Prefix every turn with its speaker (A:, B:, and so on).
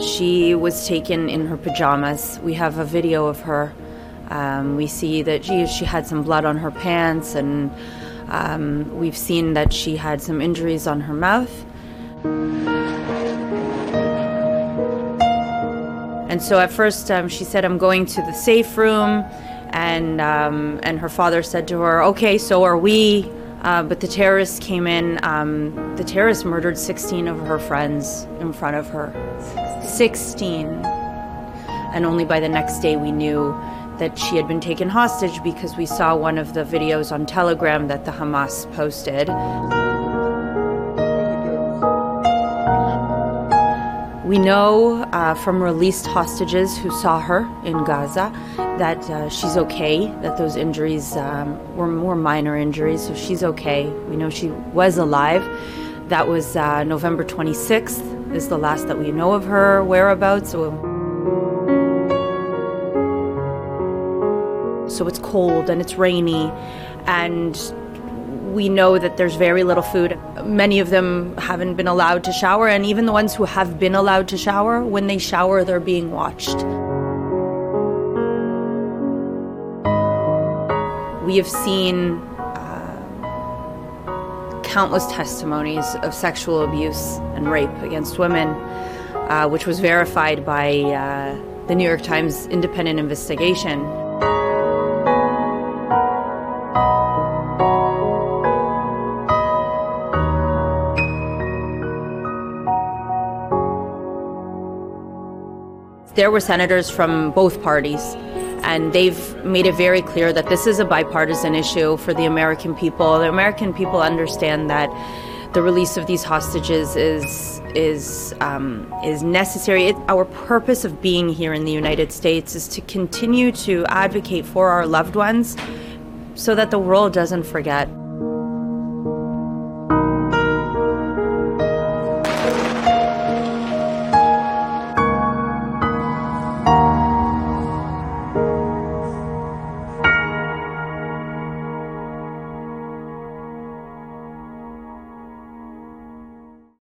A: She was taken in her pajamas. We have a video of her. Um, we see that she, she had some blood on her pants, and um, we've seen that she had some injuries on her mouth. And so at first um, she said, I'm going to the safe room. And, um, and her father said to her, Okay, so are we. Uh, but the terrorists came in. Um, the terrorists murdered 16 of her friends in front of her. 16. And only by the next day we knew that she had been taken hostage because we saw one of the videos on Telegram that the Hamas posted. We know uh, from released hostages who saw her in Gaza that uh, she's okay, that those injuries um, were more minor injuries, so she's okay. We know she was alive. That was uh, November 26th, is the last that we know of her whereabouts. So, so it's cold and it's rainy, and we know that there's very little food. Many of them haven't been allowed to shower, and even the ones who have been allowed to shower, when they shower, they're being watched. We have seen uh, countless testimonies of sexual abuse and rape against women, uh, which was verified by uh, the New York Times independent investigation. There were senators from both parties, and they've made it very clear that this is a bipartisan issue for the American people. The American people understand that the release of these hostages is is um, is necessary. It, our purpose of being here in the United States is to continue to advocate for our loved ones, so that the world doesn't forget.